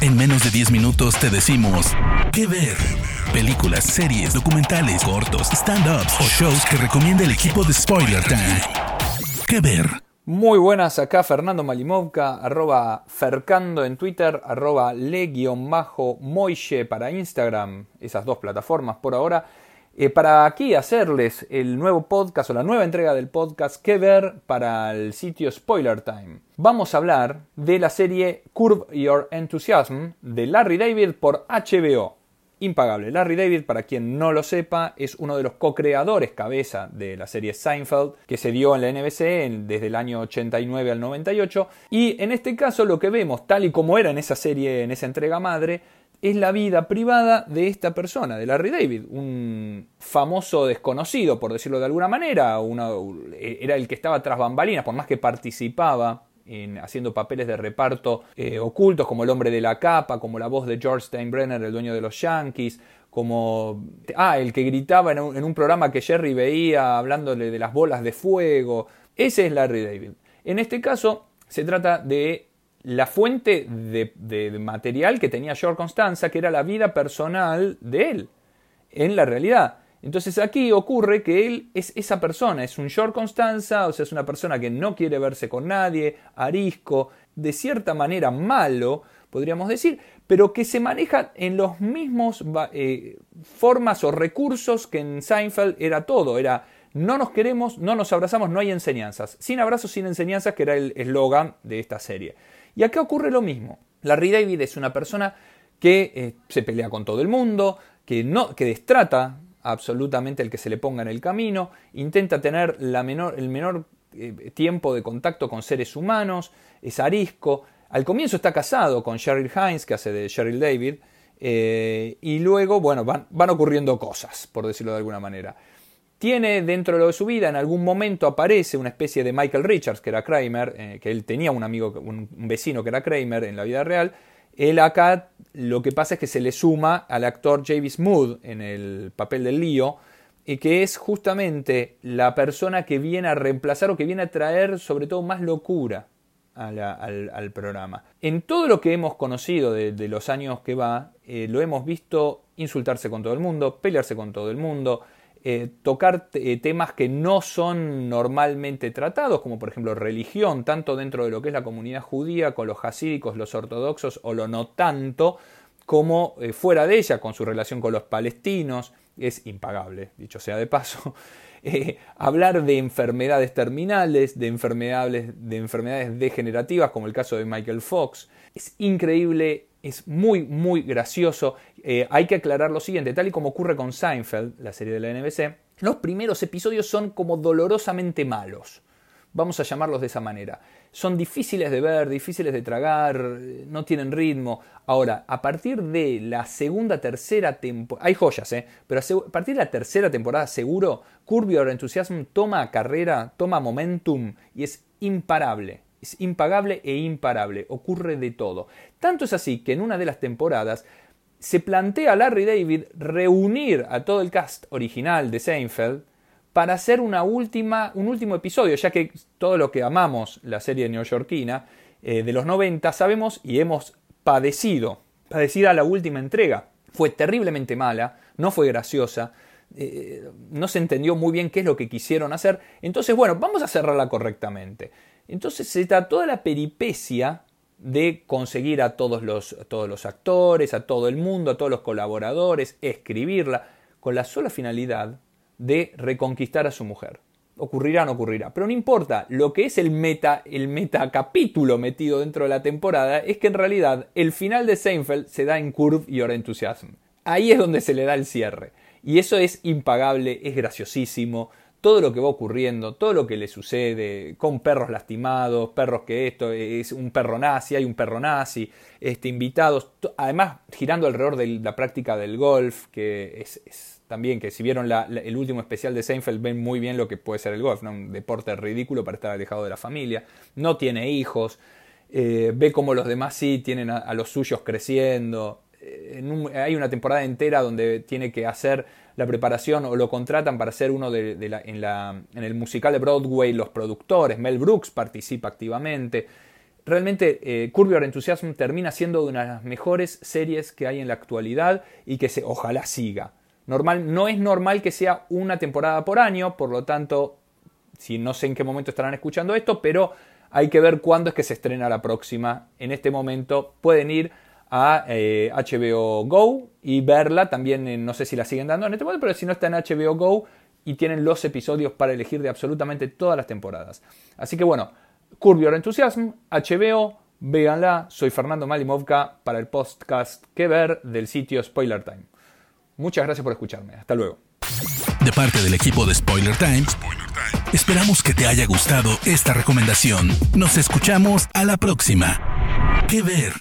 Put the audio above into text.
En menos de 10 minutos te decimos qué ver. Películas, series, documentales, cortos, stand-ups o shows que recomienda el equipo de Spoiler Time. ¿Qué ver? Muy buenas, acá Fernando Malimovka, arroba Fercando en Twitter, arroba le-moille para Instagram, esas dos plataformas por ahora. Eh, para aquí hacerles el nuevo podcast o la nueva entrega del podcast que ver para el sitio Spoiler Time. Vamos a hablar de la serie Curve Your Enthusiasm de Larry David por HBO. Impagable. Larry David, para quien no lo sepa, es uno de los co-creadores cabeza de la serie Seinfeld que se dio en la NBC desde el año 89 al 98. Y en este caso lo que vemos, tal y como era en esa serie, en esa entrega madre, es la vida privada de esta persona, de Larry David, un famoso desconocido, por decirlo de alguna manera, era el que estaba tras bambalinas, por más que participaba en, haciendo papeles de reparto eh, ocultos, como el hombre de la capa, como la voz de George Steinbrenner, el dueño de los Yankees, como ah, el que gritaba en un, en un programa que Jerry veía hablándole de las bolas de fuego. Ese es Larry David. En este caso se trata de la fuente de, material que tenía George Constanza, que era la vida personal de él, en la realidad. Entonces aquí ocurre que él es esa persona, es un George Constanza, o sea, es una persona que no quiere verse con nadie, arisco, de cierta manera malo, podríamos decir, pero que se maneja en los mismos eh, formas o recursos que en Seinfeld era todo, era no nos queremos, no nos abrazamos, no hay enseñanzas. Sin abrazos, sin enseñanzas, que era el eslogan de esta serie. Y acá ocurre lo mismo. Larry David es una persona que eh, se pelea con todo el mundo, que, no, que destrata absolutamente el que se le ponga en el camino, intenta tener la menor, el menor eh, tiempo de contacto con seres humanos, es arisco. Al comienzo está casado con Cheryl Hines, que hace de Cheryl David, eh, y luego, bueno, van, van ocurriendo cosas, por decirlo de alguna manera. Tiene dentro de su vida, en algún momento aparece una especie de Michael Richards, que era Kramer, eh, que él tenía un amigo, un, vecino que era Kramer en la vida real. Él acá lo que pasa es que se le suma al actor Javis Mood en el papel del lío, y que es justamente la persona que viene a reemplazar o que viene a traer sobre todo más locura al, programa. En todo lo que hemos conocido de, los años que va, eh, lo hemos visto insultarse con todo el mundo, pelearse con todo el mundo, eh, tocar eh, temas que no son normalmente tratados, como por ejemplo religión, tanto dentro de lo que es la comunidad judía, con los hasídicos, los ortodoxos o lo no tanto, como eh, fuera de ella, con su relación con los palestinos, es impagable, dicho sea de paso. hablar de enfermedades terminales, de enfermedades, de enfermedades degenerativas, como el caso de Michael Fox, es increíble es muy, muy gracioso. Eh, hay que aclarar lo siguiente, tal y como ocurre con Seinfeld, la serie de la NBC, los primeros episodios son como dolorosamente malos. Vamos a llamarlos de esa manera. Son difíciles de ver, difíciles de tragar, no tienen ritmo. Ahora, a partir de la segunda, tercera temporada, hay joyas, ¿eh? pero a partir de la tercera temporada seguro, Curb Your Enthusiasm toma carrera, toma momentum y es imparable. Es impagable e imparable, ocurre de todo. Tanto es así que en una de las temporadas se plantea a Larry David reunir a todo el cast original de Seinfeld para hacer una última, un último episodio, ya que todo lo que amamos la serie neoyorquina eh, de los 90 sabemos y hemos padecido, padecida la última entrega. Fue terriblemente mala, no fue graciosa, eh, no se entendió muy bien qué es lo que quisieron hacer. Entonces, bueno, vamos a cerrarla correctamente. Entonces se da toda la peripecia de conseguir a todos los, todos los actores, a todo el mundo, a todos los colaboradores, escribirla, con la sola finalidad de reconquistar a su mujer. Ocurrirá o no ocurrirá. Pero no importa, lo que es el meta, el metacapítulo metido dentro de la temporada es que en realidad el final de Seinfeld se da en Curve Your Enthusiasm. Ahí es donde se le da el cierre. Y eso es impagable, es graciosísimo todo lo que va ocurriendo, todo lo que le sucede con perros lastimados, perros que esto es un perro nazi, hay un perro nazi, este, invitados, además girando alrededor de la práctica del golf, que es, también que si vieron el último especial de Seinfeld ven muy bien lo que puede ser el golf, un deporte ridículo para estar alejado de la familia, no tiene hijos, eh, ve como los demás sí tienen a, los suyos creciendo, hay una temporada entera donde tiene que hacer la preparación o lo contratan para ser uno de, en, el musical de Broadway, los productores, Mel Brooks participa activamente. realmente eh, Curb Your Enthusiasm termina siendo una de las mejores series que hay en la actualidad y que se, ojalá siga. Normal, no es normal que sea una temporada por año, por lo tanto, si no sé en qué momento estarán escuchando esto, pero hay que ver cuándo es que se estrena la próxima. En este momento pueden ir a HBO eh, Go y verla. También no sé si la siguen dando en este momento, pero si no está en HBO Go y tienen los episodios para elegir de absolutamente todas las temporadas. Así que bueno, Curb Your Enthusiasm, HBO, véanla. Soy Fernando Malimovka para el podcast que ver del sitio Spoiler Time. Muchas gracias por escucharme. Hasta luego. De parte del equipo de Spoiler Time, esperamos que te haya gustado esta recomendación. Nos escuchamos a la próxima. ¿Qué ver?